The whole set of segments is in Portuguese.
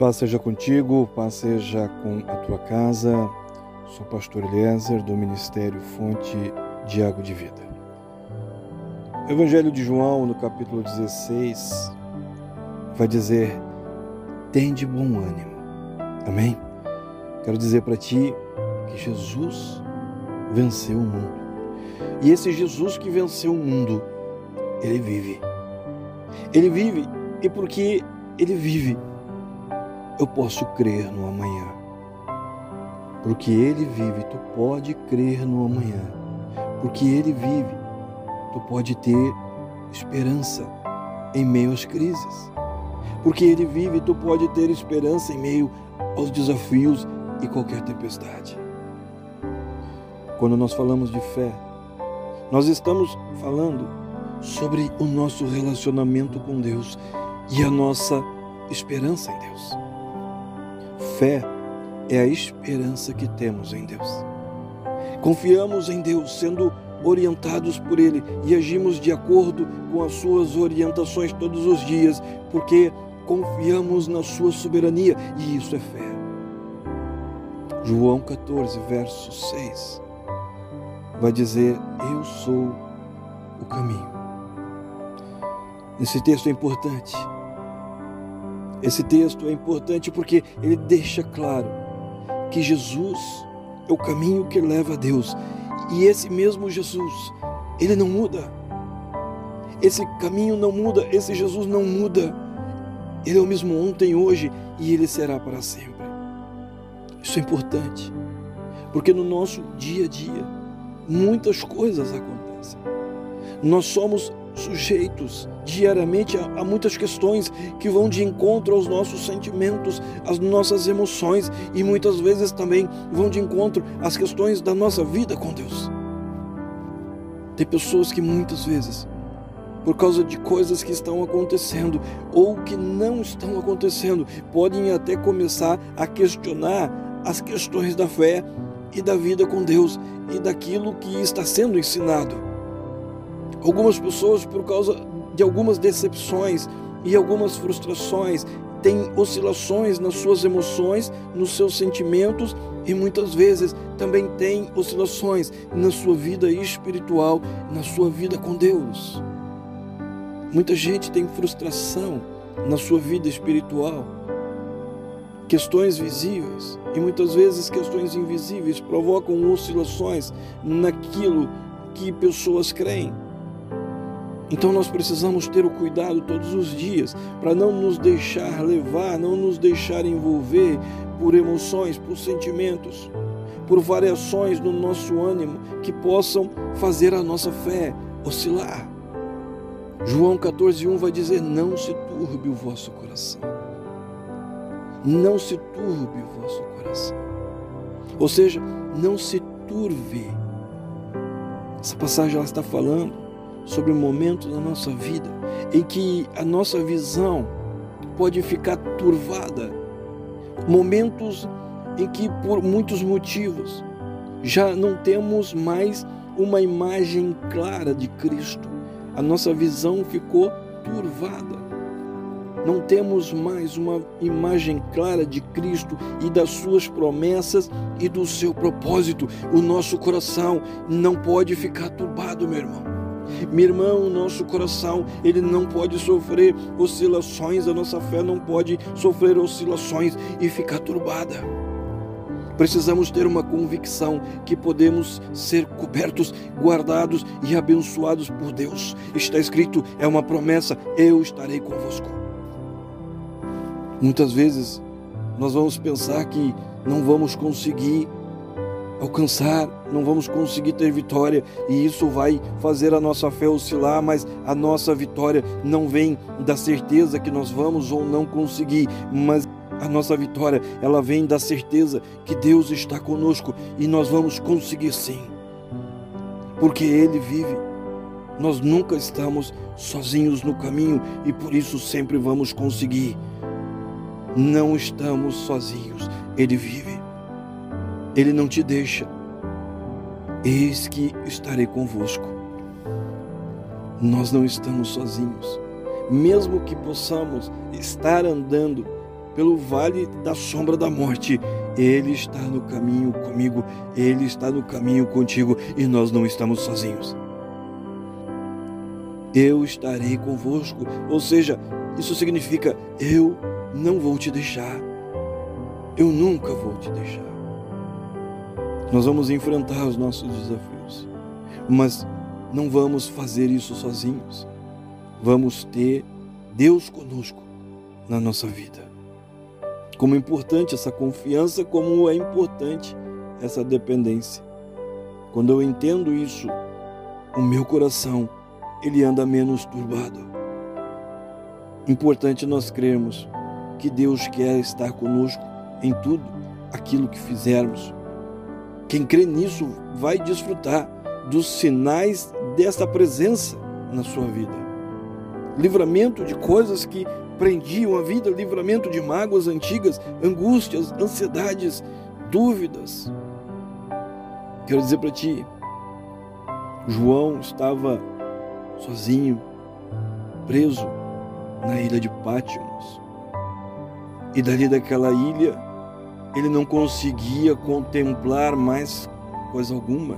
Paz seja contigo, paz seja com a tua casa. Sou pastor Eliezer do Ministério Fonte de Água de Vida. Evangelho de João, no capítulo 16, vai dizer: tem de bom ânimo. Amém? Quero dizer para ti que Jesus venceu o mundo. E esse Jesus que venceu o mundo, ele vive. Ele vive e porque ele vive, eu posso crer no amanhã. Porque Ele vive, tu pode crer no amanhã. Porque Ele vive, tu pode ter esperança em meio às crises. Porque Ele vive, tu pode ter esperança em meio aos desafios e qualquer tempestade. Quando nós falamos de fé, nós estamos falando sobre o nosso relacionamento com Deus e a nossa esperança em Deus. Fé é a esperança que temos em Deus. Confiamos em Deus, sendo orientados por Ele e agimos de acordo com as Suas orientações todos os dias, porque confiamos na Sua soberania e isso é fé. João 14, verso 6 vai dizer: Eu sou o caminho. Esse texto é importante esse texto é importante porque ele deixa claro que Jesus é o caminho que leva a Deus. E esse mesmo Jesus, ele não muda. Esse caminho não muda, esse Jesus não muda. Ele é o mesmo ontem, hoje e ele será para sempre. Isso é importante, porque no nosso dia a dia muitas coisas acontecem. Nós somos sujeitos diariamente a, a, muitas questões que vão de encontro aos nossos sentimentos, às nossas emoções e muitas vezes também vão de encontro às questões da nossa vida com Deus. Tem pessoas que muitas vezes, por causa de coisas que estão acontecendo ou que não estão acontecendo, podem até começar a questionar as questões da fé e da vida com Deus e daquilo que está sendo ensinado. Algumas pessoas, por causa de algumas decepções e algumas frustrações, têm oscilações nas suas emoções, nos seus sentimentos e muitas vezes também têm oscilações na sua vida espiritual, na sua vida com Deus. Muita gente tem frustração na sua vida espiritual. Questões visíveis e muitas vezes questões invisíveis provocam oscilações naquilo que pessoas creem. Então nós precisamos ter o cuidado todos os dias para não nos deixar levar, não nos deixar envolver por emoções, por sentimentos, por variações no nosso ânimo que possam fazer a nossa fé oscilar. João 14:1 vai dizer: "Não se turbe o vosso coração. Não se turbe o vosso coração." Ou seja, não se turve. Essa passagem ela está falando sobre o momento da nossa vida em que a nossa visão pode ficar turvada, momentos em que por muitos motivos já não temos mais uma imagem clara de Cristo. A nossa visão ficou turvada. Não temos mais uma imagem clara de Cristo e das suas promessas e do seu propósito. O nosso coração não pode ficar turbado, meu irmão. Meu irmão, nosso coração, ele não pode sofrer oscilações, a nossa fé não pode sofrer oscilações e ficar turbada. Precisamos ter uma convicção que podemos ser cobertos, guardados e abençoados por Deus. Está escrito, é uma promessa: eu estarei convosco. Muitas vezes nós vamos pensar que não vamos conseguir alcançar, não vamos conseguir ter vitória e isso vai fazer a nossa fé oscilar, mas a nossa vitória não vem da certeza que nós vamos ou não conseguir, mas a nossa vitória, ela vem da certeza que Deus está conosco e nós vamos conseguir sim. Porque ele vive. Nós nunca estamos sozinhos no caminho e por isso sempre vamos conseguir. Não estamos sozinhos, ele vive. Ele não te deixa. Eis que estarei convosco. Nós não estamos sozinhos. Mesmo que possamos estar andando pelo vale da sombra da morte, Ele está no caminho comigo, Ele está no caminho contigo e nós não estamos sozinhos. Eu estarei convosco, ou seja, isso significa eu não vou te deixar, eu nunca vou te deixar. Nós vamos enfrentar os nossos desafios, mas não vamos fazer isso sozinhos. Vamos ter Deus conosco na nossa vida. Como é importante essa confiança, como é importante essa dependência. Quando eu entendo isso, o meu coração ele anda menos turbado. Importante nós crermos que Deus quer estar conosco em tudo aquilo que fizermos. Quem crê nisso vai desfrutar dos sinais dessa presença na sua vida. Livramento de coisas que prendiam a vida, livramento de mágoas antigas, angústias, ansiedades, dúvidas. Quero dizer para ti, João estava sozinho, preso na ilha de Pátimos. E dali daquela ilha, ele não conseguia contemplar mais coisa alguma.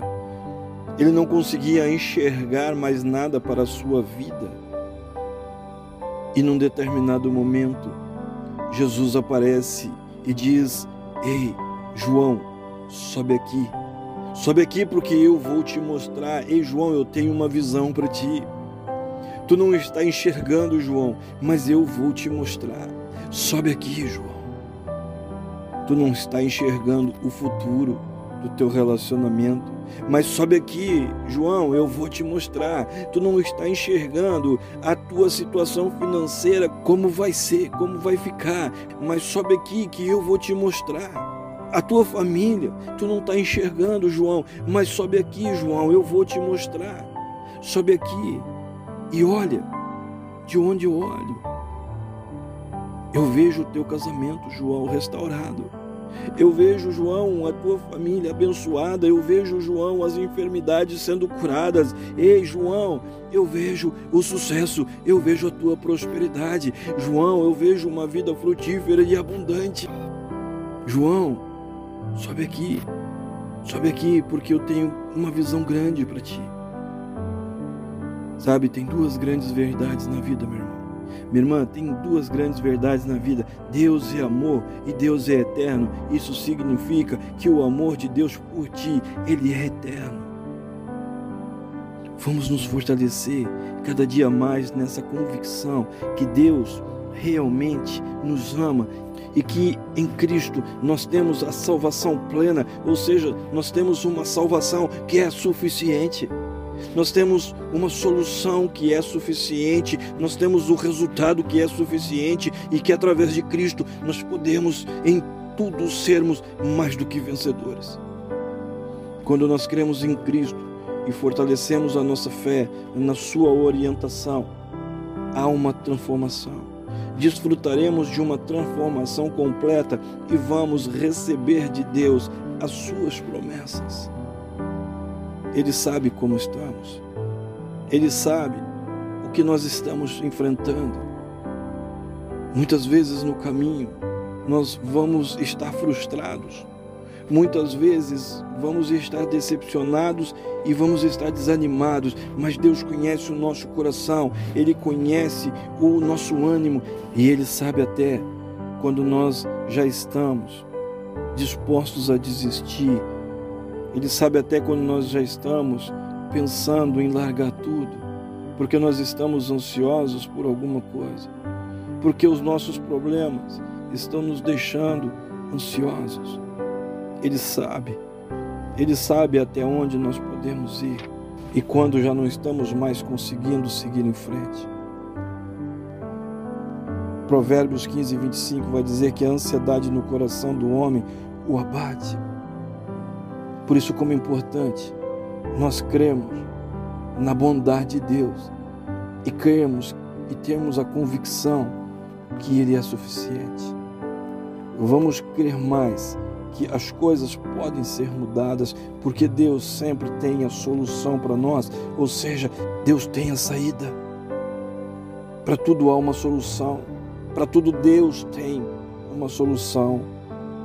Ele não conseguia enxergar mais nada para a sua vida. E num determinado momento, Jesus aparece e diz: Ei, João, sobe aqui. Sobe aqui porque eu vou te mostrar. Ei, João, eu tenho uma visão para ti. Tu não está enxergando, João, mas eu vou te mostrar. Sobe aqui, João. Tu não está enxergando o futuro do teu relacionamento, mas sobe aqui, João, eu vou te mostrar. Tu não está enxergando a tua situação financeira, como vai ser, como vai ficar, mas sobe aqui que eu vou te mostrar a tua família. Tu não está enxergando, João, mas sobe aqui, João, eu vou te mostrar. Sobe aqui e olha de onde eu olho. Eu vejo o teu casamento, João, restaurado. Eu vejo, João, a tua família abençoada. Eu vejo, João, as enfermidades sendo curadas. Ei, João, eu vejo o sucesso. Eu vejo a tua prosperidade. João, eu vejo uma vida frutífera e abundante. João, Sobe aqui, sobe aqui, porque eu tenho uma visão grande para ti. Sabe, tem duas grandes verdades na vida, meu irmão. Minha irmã, tem duas grandes verdades na vida. Deus é amor e Deus é eterno. Isso significa que o amor de Deus por ti, ele é eterno. Vamos nos fortalecer cada dia mais nessa convicção que Deus realmente nos ama e que em Cristo nós temos a salvação plena, ou seja, nós temos uma salvação que é suficiente. Nós temos uma solução que é suficiente, nós temos o resultado que é suficiente e que através de Cristo nós podemos em tudo sermos mais do que vencedores. Quando nós cremos em Cristo e fortalecemos a nossa fé na Sua orientação, há uma transformação desfrutaremos de uma transformação completa e vamos receber de Deus as suas promessas. Ele sabe como estamos. Ele sabe o que nós estamos enfrentando. Muitas vezes no caminho nós vamos estar frustrados Muitas vezes vamos estar decepcionados e vamos estar desanimados, mas Deus conhece o nosso coração, Ele conhece o nosso ânimo e Ele sabe até quando nós já estamos dispostos a desistir. Ele sabe até quando nós já estamos pensando em largar tudo, porque nós estamos ansiosos por alguma coisa, porque os nossos problemas estão nos deixando ansiosos. Ele sabe. Ele sabe até onde nós podemos ir e quando já não estamos mais conseguindo seguir em frente. Provérbios 15, 25 vai dizer que a ansiedade no coração do homem o abate. Por isso, como é importante, nós cremos na bondade de Deus e cremos e temos a convicção que Ele é suficiente. Vamos crer mais que as coisas podem ser mudadas, porque Deus sempre tem a solução para nós, ou seja, Deus tem a saída. Para tudo há uma solução, para tudo Deus tem uma solução.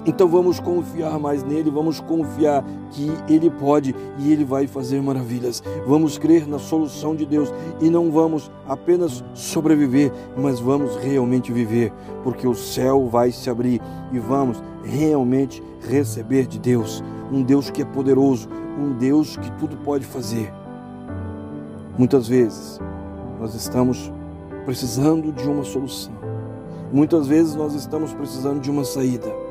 Então vamos confiar mais nele, vamos confiar que ele pode e ele vai fazer maravilhas. Vamos crer na solução de Deus e não vamos apenas sobreviver, mas vamos realmente viver, porque o céu vai se abrir e vamos realmente receber de Deus, um Deus que é poderoso, um Deus que tudo pode fazer. Muitas vezes nós estamos precisando de uma solução. Muitas vezes nós estamos precisando de uma saída.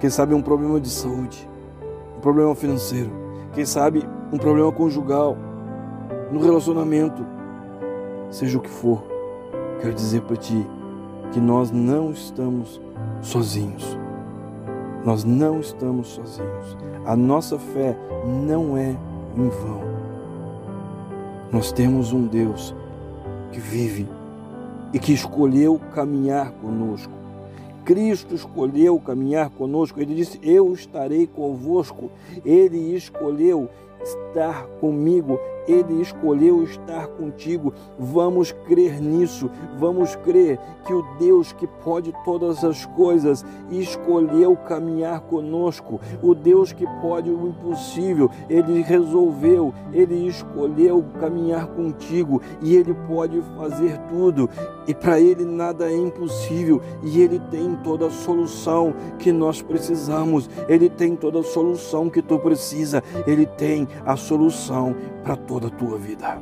Quem sabe um problema de saúde, um problema financeiro, quem sabe um problema conjugal, no relacionamento, seja o que for. Quero dizer para ti que nós não estamos sozinhos. Nós não estamos sozinhos. A nossa fé não é em vão. Nós temos um Deus que vive e que escolheu caminhar conosco. Cristo escolheu caminhar conosco. Ele disse: Eu estarei convosco. Ele escolheu estar comigo, Ele escolheu estar contigo. Vamos crer nisso, vamos crer que o Deus que pode todas as coisas escolheu caminhar conosco. O Deus que pode o impossível, Ele resolveu, Ele escolheu caminhar contigo e Ele pode fazer tudo. E para Ele nada é impossível e Ele tem toda a solução que nós precisamos. Ele tem toda a solução que tu precisa. Ele tem a solução para toda a tua vida.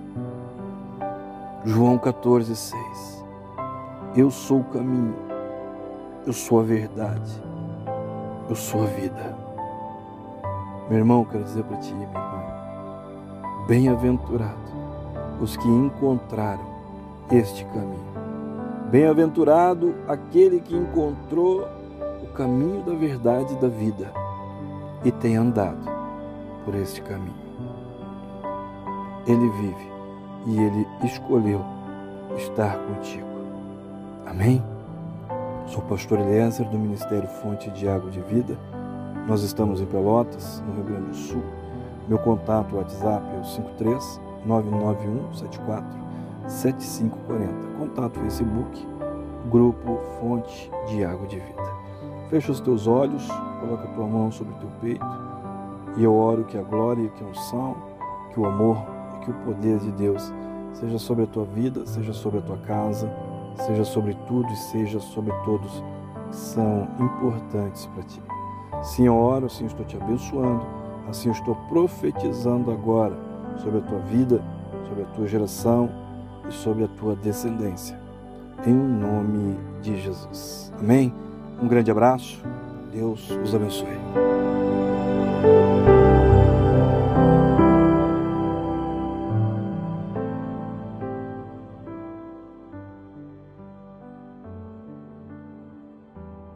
João 14, 6. Eu sou o caminho, eu sou a verdade, eu sou a vida. Meu irmão, quero dizer para ti, minha irmã, bem-aventurado os que encontraram este caminho. Bem-aventurado aquele que encontrou o caminho da verdade e da vida e tem andado por este caminho ele vive e ele escolheu estar contigo. Amém? Sou o pastor Eliezer do Ministério Fonte de Água de Vida. Nós estamos em Pelotas, no Rio Grande do Sul. Meu contato WhatsApp é o 53 991 74 7540. Contato Facebook, Grupo Fonte de Água de Vida. Fecha os teus olhos, coloca a tua mão sobre o teu peito e eu oro que a glória, que a unção, que o amor que o poder de Deus seja sobre a tua vida, seja sobre a tua casa, seja sobre tudo e seja sobre todos que são importantes para ti. Oro, assim eu estou te abençoando, assim eu estou profetizando agora sobre a tua vida, sobre a tua geração e sobre a tua descendência. Em nome de Jesus. Amém? Um grande abraço. Deus os abençoe.